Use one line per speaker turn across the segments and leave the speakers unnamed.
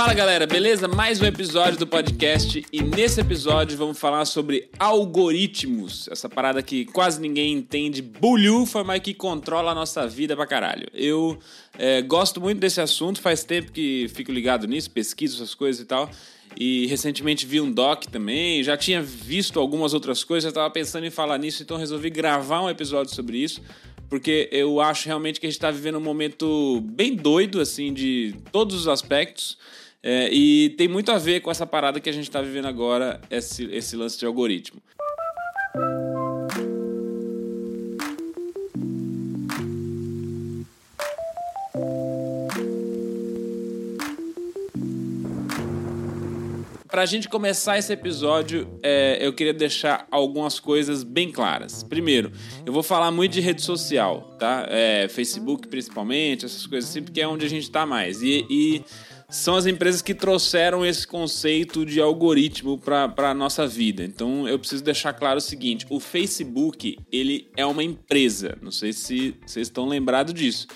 Fala galera, beleza? Mais um episódio do podcast e nesse episódio vamos falar sobre algoritmos, essa parada que quase ninguém entende, bulhufa, mas que controla a nossa vida pra caralho. Eu é, gosto muito desse assunto, faz tempo que fico ligado nisso, pesquiso essas coisas e tal. E recentemente vi um doc também, já tinha visto algumas outras coisas, já estava pensando em falar nisso, então resolvi gravar um episódio sobre isso porque eu acho realmente que a gente está vivendo um momento bem doido, assim, de todos os aspectos. É, e tem muito a ver com essa parada que a gente está vivendo agora, esse, esse lance de algoritmo. Para a gente começar esse episódio, é, eu queria deixar algumas coisas bem claras. Primeiro, eu vou falar muito de rede social, tá? É, Facebook principalmente, essas coisas assim, porque é onde a gente está mais. E, e, são as empresas que trouxeram esse conceito de algoritmo para a nossa vida. Então, eu preciso deixar claro o seguinte: o Facebook ele é uma empresa. Não sei se vocês estão lembrados disso.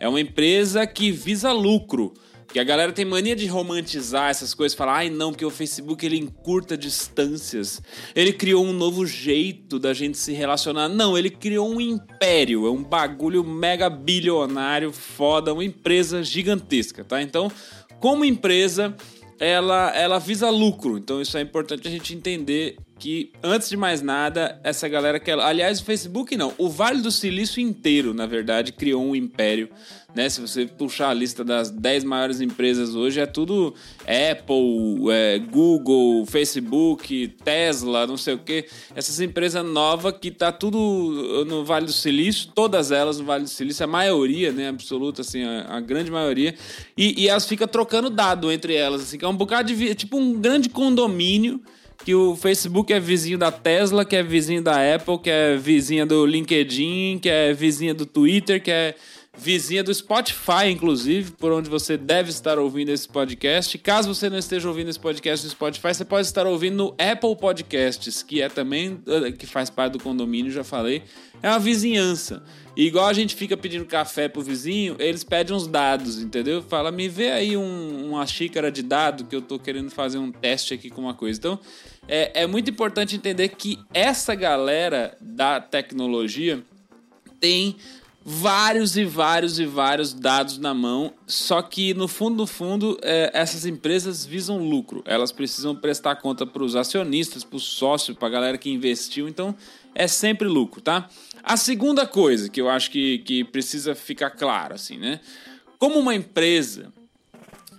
É uma empresa que visa lucro. Que a galera tem mania de romantizar essas coisas, falar, ai não, que o Facebook ele encurta distâncias. Ele criou um novo jeito da gente se relacionar. Não, ele criou um império, é um bagulho mega bilionário, foda, uma empresa gigantesca, tá? Então, como empresa, ela, ela visa lucro. Então, isso é importante a gente entender que, antes de mais nada, essa galera que. Aliás, o Facebook não. O Vale do Silício inteiro, na verdade, criou um império. Né? Se você puxar a lista das 10 maiores empresas hoje, é tudo Apple, é, Google, Facebook, Tesla, não sei o que. Essas empresas novas que tá tudo no Vale do Silício, todas elas no Vale do Silício, a maioria, né? Absoluta, assim, a, a grande maioria. E, e elas ficam trocando dado entre elas, assim, que é um bocado de. tipo um grande condomínio que o Facebook é vizinho da Tesla, que é vizinho da Apple, que é vizinha do LinkedIn, que é vizinha do Twitter, que é vizinha do Spotify, inclusive, por onde você deve estar ouvindo esse podcast. Caso você não esteja ouvindo esse podcast no Spotify, você pode estar ouvindo no Apple Podcasts, que é também, eh, que faz parte do condomínio, já falei. É uma vizinhança. E igual a gente fica pedindo café pro vizinho, eles pedem uns dados, entendeu? Fala, me vê aí um, uma xícara de dado que eu tô querendo fazer um teste aqui com uma coisa. Então, é, é muito importante entender que essa galera da tecnologia tem vários e vários e vários dados na mão, só que no fundo, no fundo, é, essas empresas visam lucro. Elas precisam prestar conta para os acionistas, para os sócios, para a galera que investiu. Então, é sempre lucro, tá? A segunda coisa que eu acho que, que precisa ficar claro, assim, né? Como uma empresa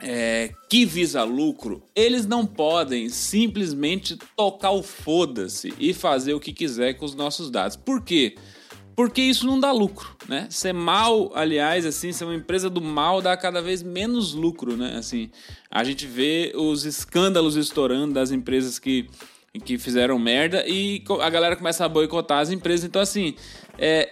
é, que visa lucro, eles não podem simplesmente tocar o foda-se e fazer o que quiser com os nossos dados. Por quê? Porque isso não dá lucro, né? Ser mal, aliás, assim, ser uma empresa do mal dá cada vez menos lucro, né? Assim, a gente vê os escândalos estourando das empresas que que fizeram merda e a galera começa a boicotar as empresas. Então, assim, é,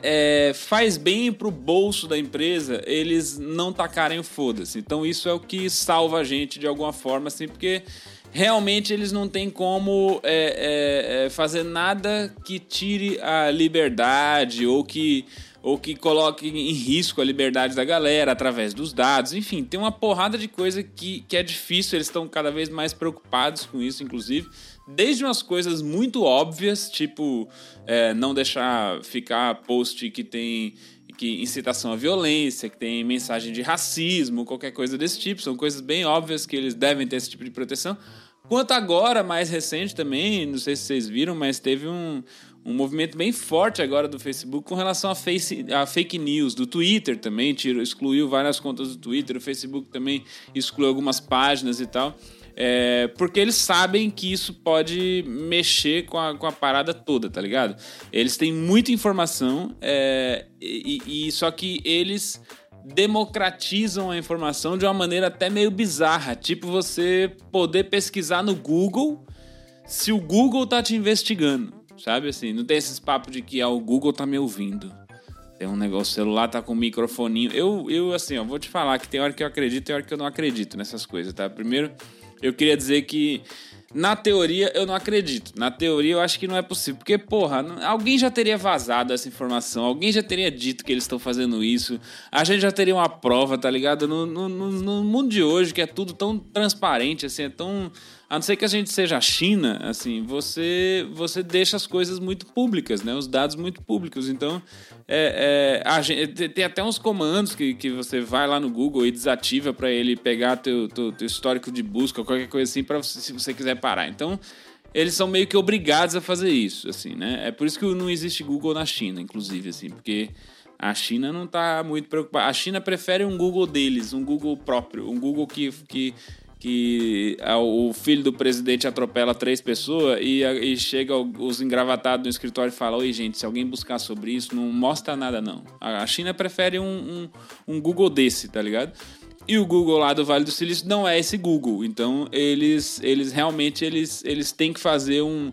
é, faz bem pro bolso da empresa eles não tacarem o foda-se. Então, isso é o que salva a gente de alguma forma, assim, porque realmente eles não têm como é, é, é fazer nada que tire a liberdade ou que ou que coloque em risco a liberdade da galera através dos dados. Enfim, tem uma porrada de coisa que, que é difícil, eles estão cada vez mais preocupados com isso, inclusive. Desde umas coisas muito óbvias, tipo é, não deixar ficar post que tem que incitação à violência, que tem mensagem de racismo, qualquer coisa desse tipo. São coisas bem óbvias que eles devem ter esse tipo de proteção. Quanto agora, mais recente também, não sei se vocês viram, mas teve um, um movimento bem forte agora do Facebook com relação a, face, a fake news, do Twitter também, excluiu várias contas do Twitter, o Facebook também excluiu algumas páginas e tal. É, porque eles sabem que isso pode mexer com a, com a parada toda, tá ligado? Eles têm muita informação, é, e, e só que eles democratizam a informação de uma maneira até meio bizarra. Tipo, você poder pesquisar no Google se o Google tá te investigando. Sabe assim? Não tem esses papos de que ah, o Google tá me ouvindo. Tem um negócio, o celular tá com um microfoninho. Eu, eu assim, ó, vou te falar que tem hora que eu acredito e tem hora que eu não acredito nessas coisas, tá? Primeiro, eu queria dizer que Na teoria, eu não acredito. Na teoria, eu acho que não é possível. Porque, porra, alguém já teria vazado essa informação, alguém já teria dito que eles estão fazendo isso, a gente já teria uma prova, tá ligado? No, no, no, mundo de hoje, que é tudo tão transparente, assim, é tão. A não ser que a gente seja a China, assim, você, você deixa as coisas muito públicas, né? Os dados muito públicos. Então, é, é, gente, tem até uns comandos que, que você vai lá no Google e desativa para ele pegar teu, teu, teu, histórico de busca qualquer coisa assim, para se você quiser parar. Então, eles são meio que obrigados a fazer isso, assim, né? É por isso que não existe Google na China, inclusive, assim, porque a China não está muito preocupada. A China prefere um Google deles, um Google próprio, um Google que, que que o filho do presidente atropela três pessoas e, e chega os engravatados no escritório e fala: Oi, gente, se alguém buscar sobre isso, não mostra nada, não. A China prefere um, um, um Google desse, tá ligado? E o Google lá do Vale do Silício não é esse Google. Então, eles, eles realmente eles, eles têm que fazer um,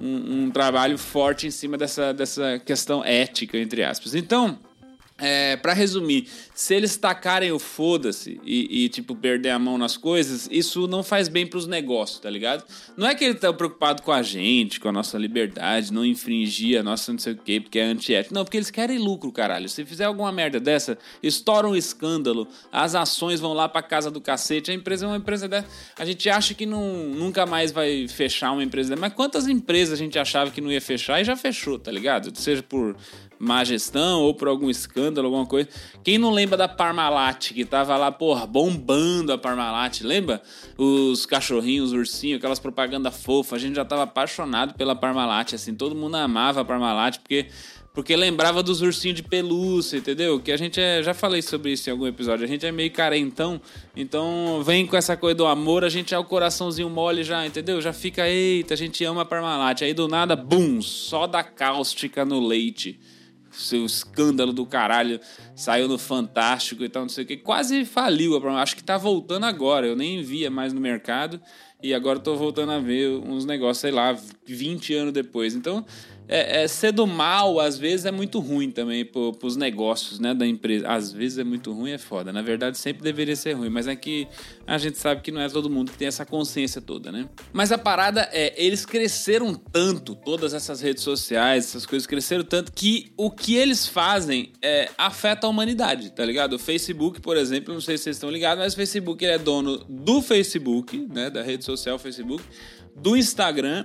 um, um trabalho forte em cima dessa, dessa questão ética, entre aspas. Então, é, para resumir, se eles tacarem o foda-se e, e, tipo, perder a mão nas coisas, isso não faz bem pros negócios, tá ligado? Não é que ele tá preocupado com a gente, com a nossa liberdade, não infringir a nossa não sei o quê, porque é antiético. Não, porque eles querem lucro, caralho. Se fizer alguma merda dessa, estoura um escândalo, as ações vão lá pra casa do cacete, a empresa é uma empresa dessa. A gente acha que não, nunca mais vai fechar uma empresa dessa, mas quantas empresas a gente achava que não ia fechar e já fechou, tá ligado? Seja por má gestão ou por algum escândalo, alguma coisa. Quem não lembra da Parmalat, que tava lá, porra, bombando a Parmalat, lembra? Os cachorrinhos, os ursinhos, aquelas propagandas fofas, a gente já tava apaixonado pela Parmalat, assim, todo mundo amava a Parmalat, porque porque lembrava dos ursinhos de pelúcia, entendeu? Que a gente é, já falei sobre isso em algum episódio, a gente é meio carentão, então vem com essa coisa do amor, a gente é o coraçãozinho mole já, entendeu? Já fica, eita, a gente ama a Parmalat, aí do nada, bum, só da cáustica no leite seu escândalo do caralho saiu no Fantástico e tal, não sei o que. Quase faliu. Acho que tá voltando agora. Eu nem via mais no mercado e agora tô voltando a ver uns negócios, sei lá, 20 anos depois. Então, é, é, ser do mal, às vezes, é muito ruim também para os negócios né, da empresa. Às vezes é muito ruim, é foda. Na verdade, sempre deveria ser ruim, mas é que a gente sabe que não é todo mundo que tem essa consciência toda, né? Mas a parada é, eles cresceram tanto, todas essas redes sociais, essas coisas cresceram tanto, que o que eles fazem é, afeta a humanidade, tá ligado? O Facebook, por exemplo, não sei se vocês estão ligados, mas o Facebook é dono do Facebook, né, da rede social Facebook, do Instagram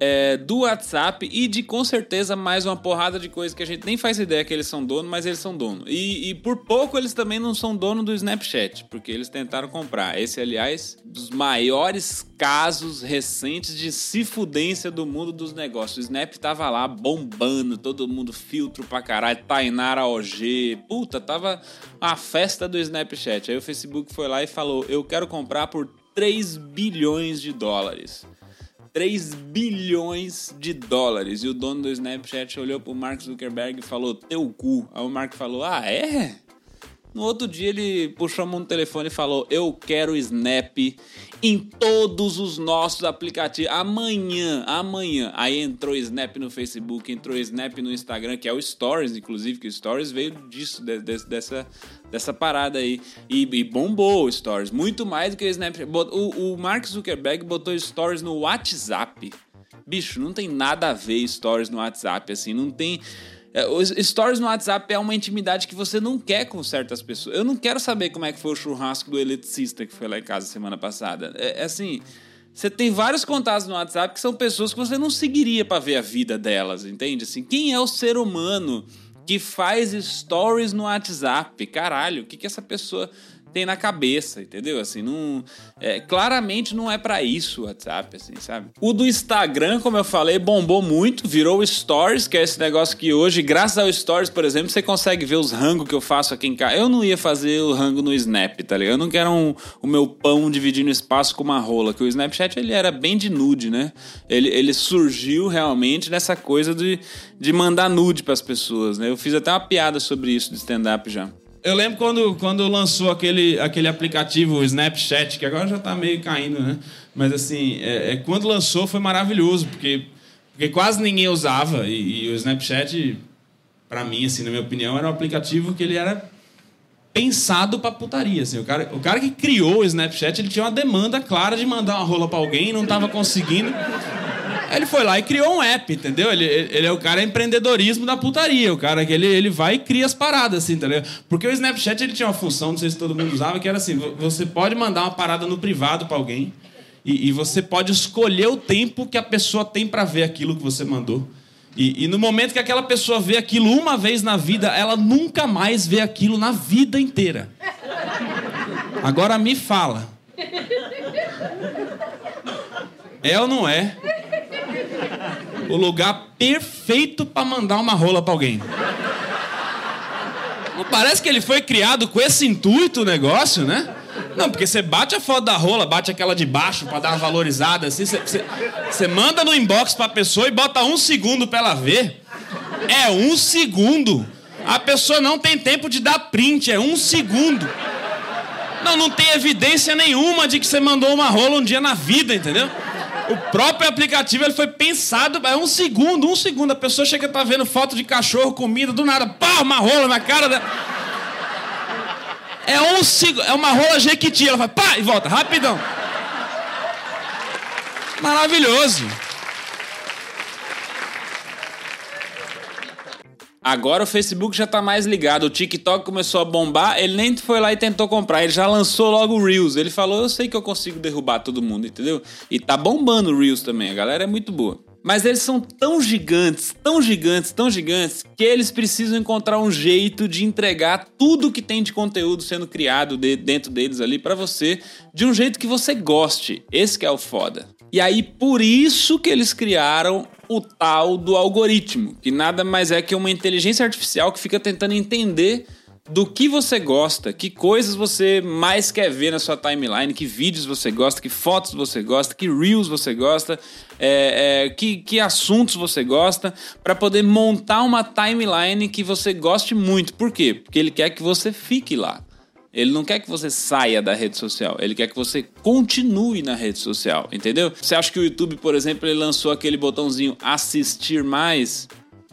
é, do WhatsApp e de com certeza mais uma porrada de coisas que a gente nem faz ideia que eles são dono, mas eles são dono. E, e, por pouco eles também não são dono do Snapchat, porque eles tentaram comprar. Esse, aliás, dos maiores casos recentes de se fudência do mundo dos negócios. O Snap tava lá bombando, todo mundo filtro pra caralho, Tainara OG. Puta, tava a festa do Snapchat. Aí o Facebook foi lá e falou: Eu quero comprar por 3 bilhões de dólares. 3 bilhões de dólares. E o dono do Snapchat olhou pro Mark Zuckerberg e falou: Teu cu. Aí o Mark falou: Ah, é? No outro dia ele puxou no telefone e falou: Eu quero Snap em todos os nossos aplicativos. Amanhã, amanhã. Aí entrou Snap no Facebook, entrou Snap no Instagram, que é o Stories, inclusive, que o Stories veio disso, de, de, dessa, dessa parada aí. E, e, bombou o Stories, muito mais do que o Snap. O, o Mark Zuckerberg botou Stories no WhatsApp. Bicho, não tem nada a ver Stories no WhatsApp, assim, não tem. É, os stories no WhatsApp é uma intimidade que você não quer com certas pessoas. Eu não quero saber como é que foi o churrasco do eletricista que foi lá em casa semana passada. É, é assim, você tem vários contatos no WhatsApp que são pessoas que você não seguiria para ver a vida delas, entende? Assim, quem é o ser humano que faz stories no WhatsApp? Caralho, o que que essa pessoa tem na cabeça, entendeu? Assim, não, é, claramente não é para isso o WhatsApp, assim, sabe? O do Instagram, como eu falei, bombou muito, virou Stories, que é esse negócio que hoje, graças ao Stories, por exemplo, você consegue ver os rangos que eu faço aqui em casa. Eu não ia fazer o rango no Snap, tá ligado? Eu não quero um, o meu pão dividindo espaço com uma rola, que o Snapchat ele era bem de nude, né? Ele, ele surgiu realmente nessa coisa de, de mandar nude para as pessoas, né? Eu fiz até uma piada sobre isso de stand-up já. Eu lembro quando, quando lançou aquele, aquele aplicativo Snapchat, que agora já está meio caindo, né? Mas assim, é, é, quando lançou foi maravilhoso, porque, porque quase ninguém usava. E, e o Snapchat, para mim, assim, na minha opinião, era um aplicativo que ele era
pensado pra putaria, assim. O cara, o cara que criou o Snapchat, ele tinha uma demanda clara de mandar uma rola pra alguém, não tava conseguindo. Ele foi lá e criou um app, entendeu? Ele, ele é o cara empreendedorismo da putaria. O cara que ele, ele vai e cria as paradas, assim, entendeu? Porque o Snapchat ele tinha uma função, não sei se todo mundo usava, que era assim: você pode mandar uma parada no privado para alguém e, e, você pode escolher o tempo que a pessoa tem para ver aquilo que você mandou. E, e, no momento que aquela pessoa vê aquilo uma vez na vida, ela nunca mais vê aquilo na vida inteira. Agora me fala. É ou não é? O lugar perfeito para mandar uma rola para alguém. Não parece que ele foi criado com esse intuito o negócio, né? Não, porque você bate a foto da rola, bate aquela de baixo para dar uma valorizada assim, você, manda no inbox pra pessoa e bota um segundo pra ela ver. É um segundo. A pessoa não tem tempo de dar print, é um segundo. Não, não tem evidência nenhuma de que você mandou uma rola um dia na vida, entendeu? O próprio aplicativo ele foi pensado. É um segundo, um segundo. A pessoa chega tá vendo foto de cachorro, comida, do nada, pá, uma rola na cara da. É um segundo. É uma rola jequiti. Ela vai, pá, e volta, rapidão. Maravilhoso.
Agora o Facebook já tá mais ligado. O TikTok começou a bombar, ele nem foi lá e tentou comprar, ele já lançou logo o Reels. Ele falou: Eu sei que eu consigo derrubar todo mundo, entendeu? E tá bombando o Reels também, a galera é muito boa. Mas eles são tão gigantes, tão gigantes, tão gigantes, que eles precisam encontrar um jeito de entregar tudo que tem de conteúdo sendo criado de, dentro deles ali para você, de um jeito que você goste. Esse que é o foda. E aí, por isso que eles criaram o tal do algoritmo, que nada mais é que uma inteligência artificial que fica tentando entender do que você gosta, que coisas você mais quer ver na sua timeline, que vídeos você gosta, que fotos você gosta, que reels você gosta, é, é, que, que assuntos você gosta, para poder montar uma timeline que você goste muito. Por quê? Porque ele quer que você fique lá. Ele não quer que você saia da rede social, ele quer que você continue na rede social, entendeu? Você acha que o YouTube, por exemplo, ele lançou aquele botãozinho assistir mais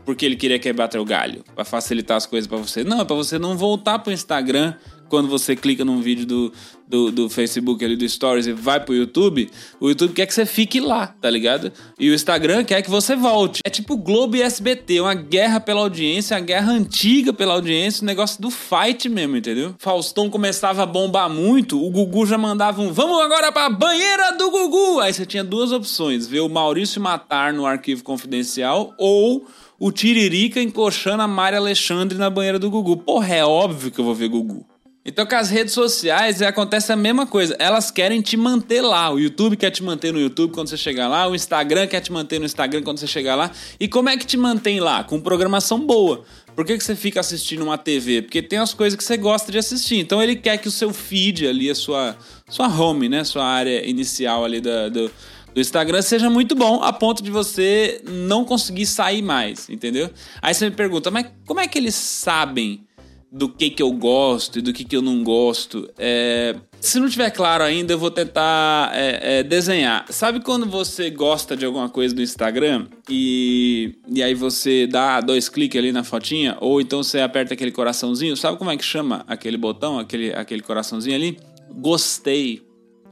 porque ele queria quebrar teu galho, para facilitar as coisas para você? Não, é para você não voltar pro Instagram quando você clica num vídeo do, do, do, Facebook ali do Stories e vai pro YouTube, o YouTube quer que você fique lá, tá ligado? E o Instagram quer que você volte. É tipo Globo e SBT, uma guerra pela audiência, uma guerra antiga pela audiência, um negócio do fight mesmo, entendeu? Faustão começava a bombar muito, o Gugu já mandava um vamos agora pra banheira do Gugu! Aí você tinha duas opções, ver o Maurício matar no arquivo confidencial ou o Tiririca encoxando a Mari Alexandre na banheira do Gugu. Porra, é óbvio que eu vou ver Gugu. Então, com as redes sociais acontece a mesma coisa. Elas querem te manter lá. O YouTube quer te manter no YouTube quando você chegar lá. O Instagram quer te manter no Instagram quando você chegar lá. E como é que te mantém lá? Com programação boa. Por que, que você fica assistindo uma TV? Porque tem as coisas que você gosta de assistir. Então ele quer que o seu feed ali, a sua, sua home, né? Sua área inicial ali do, do, do Instagram seja muito bom a ponto de você não conseguir sair mais, entendeu? Aí você me pergunta, mas como é que eles sabem do que que eu gosto e do que que eu não gosto. É, se não tiver claro ainda, eu vou tentar é, é, desenhar. Sabe quando você gosta de alguma coisa do Instagram e, e aí você dá dois cliques ali na fotinha, ou então você aperta aquele coraçãozinho? Sabe como é que chama aquele botão, aquele, aquele coraçãozinho ali? Gostei.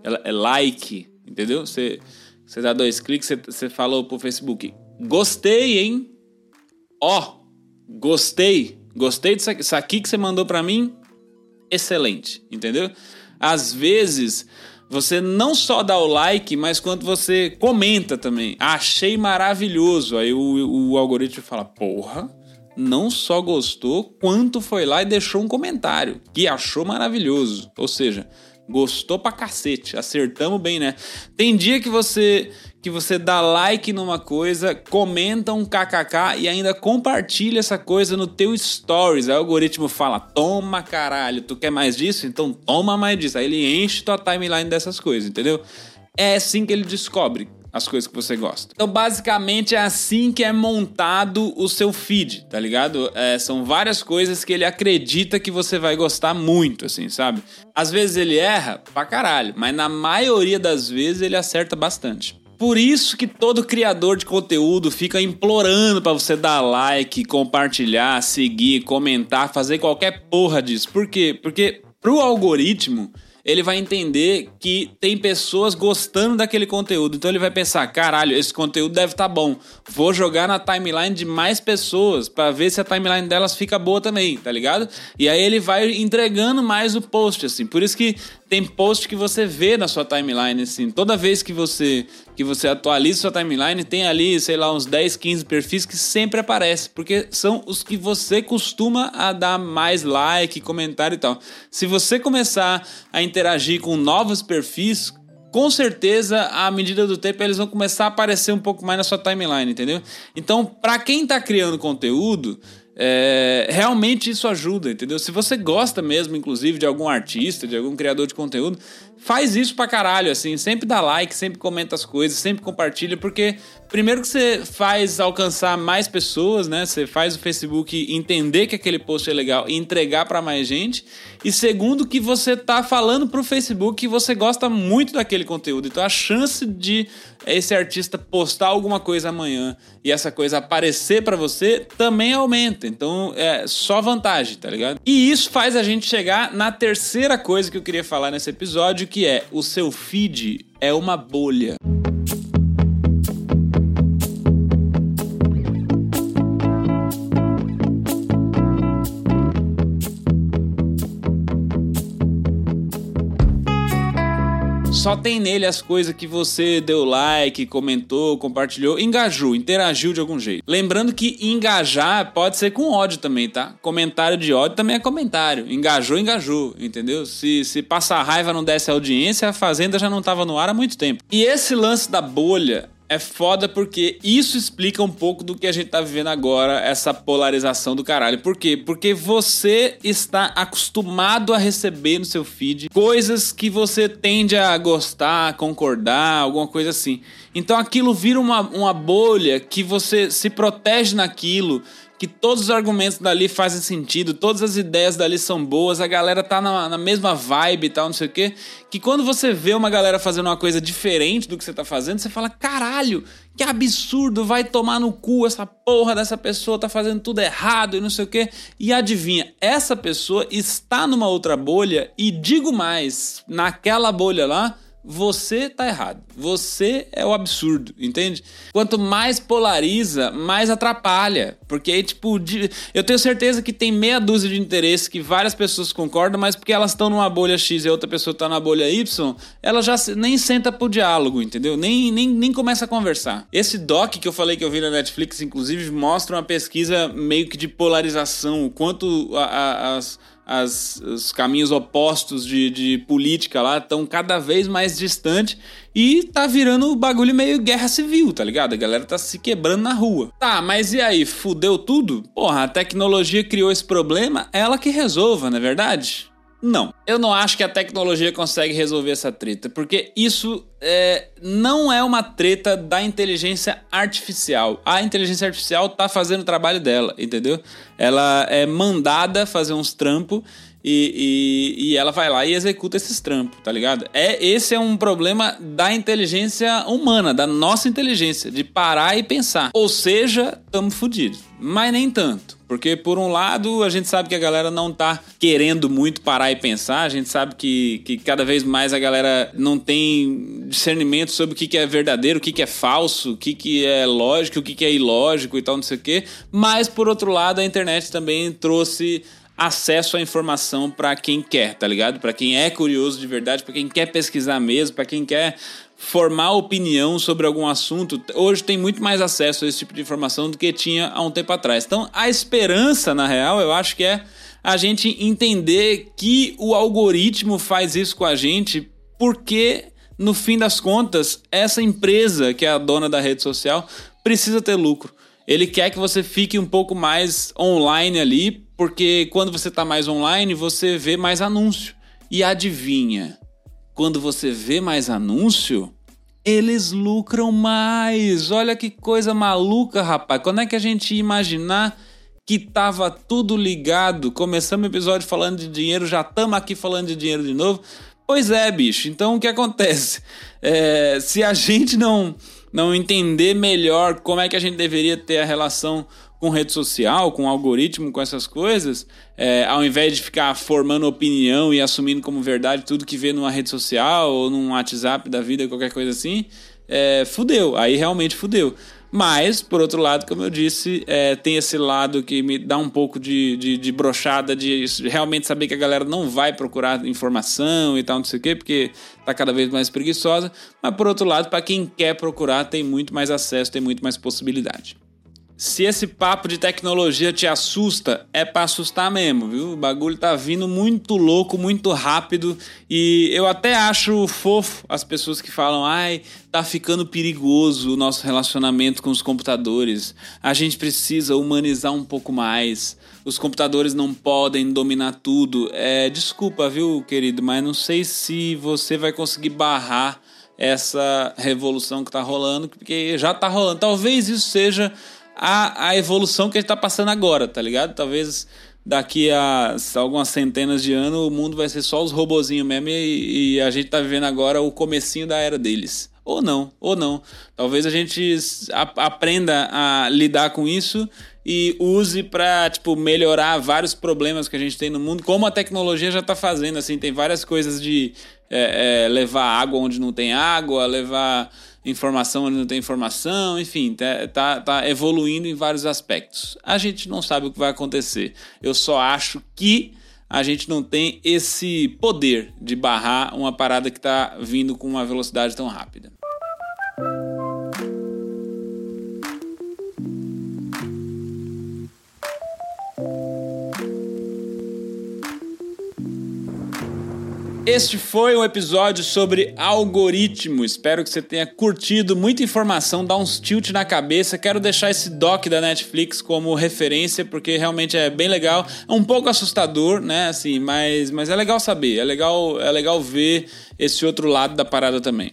É, é like, entendeu? Você, você dá dois cliques, você, você falou pro Facebook: Gostei, hein? Ó, gostei Gostei disso aqui que você mandou para mim. Excelente, entendeu? Às vezes você não só dá o like, mas quando você comenta também. Achei maravilhoso. Aí o, o algoritmo fala: porra, não só gostou, quanto foi lá e deixou um comentário que achou maravilhoso. Ou seja, gostou pra cacete, acertamos bem, né? Tem dia que você que você dá like numa coisa, comenta um kkk e ainda compartilha essa coisa no teu stories. Aí o algoritmo fala: "Toma, caralho, tu quer mais disso? Então toma mais disso". Aí ele enche tua timeline dessas coisas, entendeu? É assim que ele descobre as coisas que você gosta. Então, basicamente, é assim que é montado o seu feed, tá ligado? É, são várias coisas que ele acredita que você vai gostar muito, assim, sabe? Às vezes ele erra pra caralho, mas na maioria das vezes ele acerta bastante. Por isso que todo criador de conteúdo fica implorando para você dar like, compartilhar, seguir, comentar, fazer qualquer porra disso. Por quê? Porque pro algoritmo ele vai entender que tem pessoas gostando daquele conteúdo. Então ele vai pensar: caralho, esse conteúdo deve estar tá bom. Vou jogar na timeline de mais pessoas para ver se a timeline delas fica boa também, tá ligado? E aí ele vai entregando mais o post, assim. Por isso que tem post que você vê na sua timeline, assim. Toda vez que você que você atualiza sua timeline, tem ali, sei lá, uns 10, 15 perfis que sempre aparecem, porque são os que você costuma a dar mais like, comentário e tal. Se você começar a interagir com novos perfis, com certeza, à medida do tempo, eles vão começar a aparecer um pouco mais na sua timeline, entendeu? Então, para quem está criando conteúdo, é, realmente isso ajuda, entendeu? Se você gosta mesmo, inclusive, de algum artista, de algum criador de conteúdo, faz isso pra caralho, assim. Sempre dá like, sempre comenta as coisas, sempre compartilha, porque primeiro que você faz alcançar mais pessoas, né? Você faz o Facebook entender que aquele post é legal e entregar para mais gente. E segundo que você tá falando pro Facebook que você gosta muito daquele conteúdo. Então a chance de esse artista postar alguma coisa amanhã e essa coisa aparecer para você também aumenta. Então é só vantagem, tá ligado? E isso faz a gente chegar na terceira coisa que eu queria falar nesse episódio, que é o seu feed é uma bolha. Só tem nele as coisas que você deu like, comentou, compartilhou, engajou, interagiu de algum jeito. Lembrando que engajar pode ser com ódio também, tá? Comentário de ódio também é comentário. Engajou, engajou, entendeu? Se, se passar raiva não desse audiência, a Fazenda já não tava no ar há muito tempo. E esse lance da bolha é foda porque isso explica um pouco do que a gente tá vivendo agora, essa polarização do caralho. Por quê? Porque você está acostumado a receber no seu feed coisas que você tende a gostar, concordar, alguma coisa assim. Então aquilo vira uma, uma bolha que você se protege naquilo que todos os argumentos dali fazem sentido, todas as ideias dali são boas, a galera tá na, na, mesma vibe e tal, não sei o quê. Que quando você vê uma galera fazendo uma coisa diferente do que você tá fazendo, você fala: caralho, que absurdo, vai tomar no cu essa porra dessa pessoa, tá fazendo tudo errado e não sei o quê. E adivinha, essa pessoa está numa outra bolha e digo mais, naquela bolha lá você tá errado. Você é o absurdo, entende? Quanto mais polariza, mais atrapalha. Porque aí, tipo, eu tenho certeza que tem meia dúzia de interesses que várias pessoas concordam, mas porque elas estão numa bolha X e a outra pessoa tá na bolha Y, ela já nem senta pro diálogo, entendeu? Nem, nem, nem começa a conversar. Esse doc que eu falei que eu vi na Netflix, inclusive, mostra uma pesquisa meio que de polarização, o quanto a, a, as as, os caminhos opostos de, de política lá estão cada vez mais distantes e tá virando o bagulho meio guerra civil, tá ligado? A galera tá se quebrando na rua. Tá, mas e aí, fudeu tudo? Porra, a tecnologia criou esse problema, ela que resolva, não é verdade? Não. Eu não acho que a tecnologia consegue resolver essa treta, porque isso é, não é uma treta da inteligência artificial. A inteligência artificial tá fazendo o trabalho dela, entendeu? Ela é mandada fazer uns trampos e, e, e, ela vai lá e executa esses trampos, tá ligado? É, esse é um problema da inteligência humana, da nossa inteligência, de parar e pensar. Ou seja, estamos fodidos. Mas nem tanto. Porque, por um lado, a gente sabe que a galera não tá querendo muito parar e pensar. A gente sabe que, que cada vez mais a galera não tem discernimento sobre o que, que é verdadeiro, o que, que é falso, o que, que é lógico, o que, que é ilógico e tal, não sei o quê. Mas, por outro lado, a internet também trouxe acesso à informação para quem quer, tá ligado? Para quem é curioso de verdade, para quem quer pesquisar mesmo, para quem quer formar opinião sobre algum assunto. Hoje tem muito mais acesso a esse tipo de informação do que tinha há um tempo atrás. Então, a esperança, na real, eu acho que é a gente entender que o algoritmo faz isso com a gente porque no fim das contas, essa empresa que é a dona da rede social precisa ter lucro. Ele quer que você fique um pouco mais online ali porque quando você está mais online, você vê mais anúncio. E adivinha? Quando você vê mais anúncio, eles lucram mais. Olha que coisa maluca, rapaz. Quando é que a gente ia imaginar que tava tudo ligado? Começamos o episódio falando de dinheiro, já estamos aqui falando de dinheiro de novo. Pois é, bicho. Então o que acontece? É, se a gente não, não entender melhor como é que a gente deveria ter a relação com rede social, com algoritmo, com essas coisas, é, ao invés de ficar formando opinião e assumindo como verdade tudo que vê numa rede social ou num WhatsApp da vida, qualquer coisa assim, é, fudeu. Aí realmente fudeu. Mas, por outro lado, como eu disse, é, tem esse lado que me dá um pouco de, de, de brochada, de realmente saber que a galera não vai procurar informação e tal, não sei o quê, porque tá cada vez mais preguiçosa. Mas, por outro lado, para quem quer procurar, tem muito mais acesso, tem muito mais possibilidade. Se esse papo de tecnologia te assusta, é para assustar mesmo, viu? O bagulho tá vindo muito louco, muito rápido e eu até acho fofo as pessoas que falam: "Ai, tá ficando perigoso o nosso relacionamento com os computadores. A gente precisa humanizar um pouco mais. Os computadores não podem dominar tudo". É, desculpa, viu, querido, mas não sei se você vai conseguir barrar essa revolução que tá rolando, porque já tá rolando. Talvez isso seja a, a evolução que a gente tá passando agora, tá ligado? Talvez daqui a algumas centenas de anos o mundo vai ser só os robozinhos mesmo e, e, a gente tá vivendo agora o comecinho da era deles. Ou não, ou não. Talvez a gente a, aprenda a lidar com isso e use para tipo melhorar vários problemas que a gente tem no mundo, como a tecnologia já está fazendo. Assim, tem várias coisas de é, é, levar água onde não tem água, levar informação onde não tem informação, enfim, tá, tá, tá, evoluindo em vários aspectos. A gente não sabe o que vai acontecer. Eu só acho que a gente não tem esse poder de barrar uma parada que está vindo com uma velocidade tão rápida. Este foi um episódio sobre algoritmo. Espero que você tenha curtido. Muita informação, dá uns tilt na cabeça. Quero deixar esse doc da Netflix como referência, porque realmente é bem legal. É um pouco assustador, né? Assim, mas, mas é legal saber. É legal, é legal ver esse outro lado da parada também.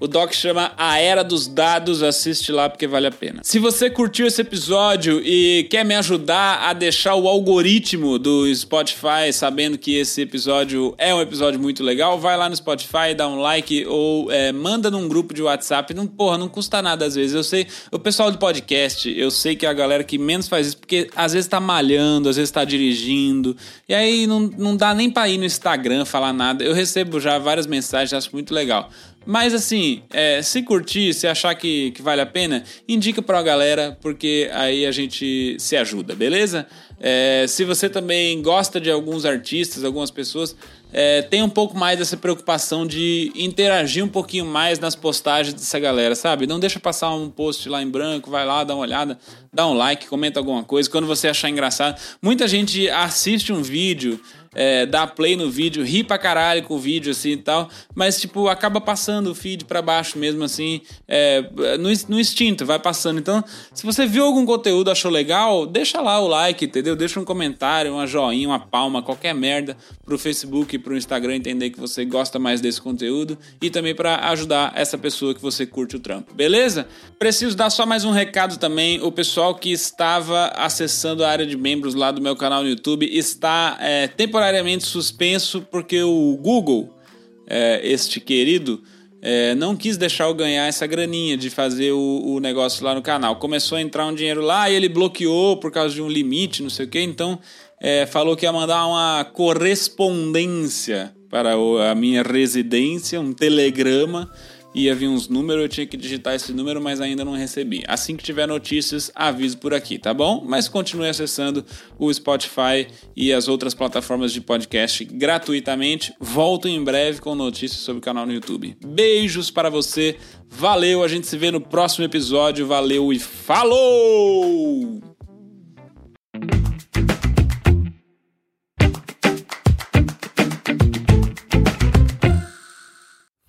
O doc chama A Era dos Dados, assiste lá porque vale a pena. Se você curtiu esse episódio e quer me ajudar a deixar o algoritmo do Spotify sabendo que esse episódio é um episódio muito legal, vai lá no Spotify, dá um like ou é, manda num grupo de WhatsApp. Não, porra, não custa nada às vezes. Eu sei, o pessoal do podcast, eu sei que é a galera que menos faz isso, porque às vezes tá malhando, às vezes tá dirigindo, e aí não, não dá nem pra ir no Instagram falar nada. Eu recebo já várias mensagens, acho muito legal. Mas assim, é, se curtir, se achar que, que vale a pena, indica pra galera, porque aí a gente se ajuda, beleza? É, se você também gosta de alguns artistas, algumas pessoas, é, tem um pouco mais dessa preocupação de interagir um pouquinho mais nas postagens dessa galera, sabe? Não deixa passar um post lá em branco, vai lá, dá uma olhada, dá um like, comenta alguma coisa. Quando você achar engraçado, muita gente assiste um vídeo é, dá play no vídeo, ri pra caralho com o vídeo assim e tal, mas tipo, acaba passando o feed pra baixo mesmo assim, é, no, no instinto, vai passando. Então, se você viu algum conteúdo, achou legal, deixa lá o like, entendeu? Deixa um comentário, uma joinha, uma palma, qualquer merda pro Facebook e pro Instagram entender que você gosta mais desse conteúdo e também para ajudar essa pessoa que você curte o trampo, beleza? Preciso dar só mais um recado também. O pessoal que estava acessando a área de membros lá do meu canal no YouTube está é, temporariamente temporariamente suspenso porque o Google, é, este querido, é, não quis deixar eu ganhar essa graninha de fazer o, o, negócio lá no canal. Começou a entrar um dinheiro lá e ele bloqueou por causa de um limite, não sei o que. Então é, falou que ia mandar uma correspondência para a minha residência, um telegrama ia vir uns números, eu tinha que digitar esse número, mas ainda não recebi. Assim que tiver notícias, aviso por aqui, tá bom? Mas continue acessando o Spotify e as outras plataformas de podcast gratuitamente. Volto em breve com notícias sobre o canal no YouTube. Beijos para você, valeu, a gente se vê no próximo episódio, valeu e falou!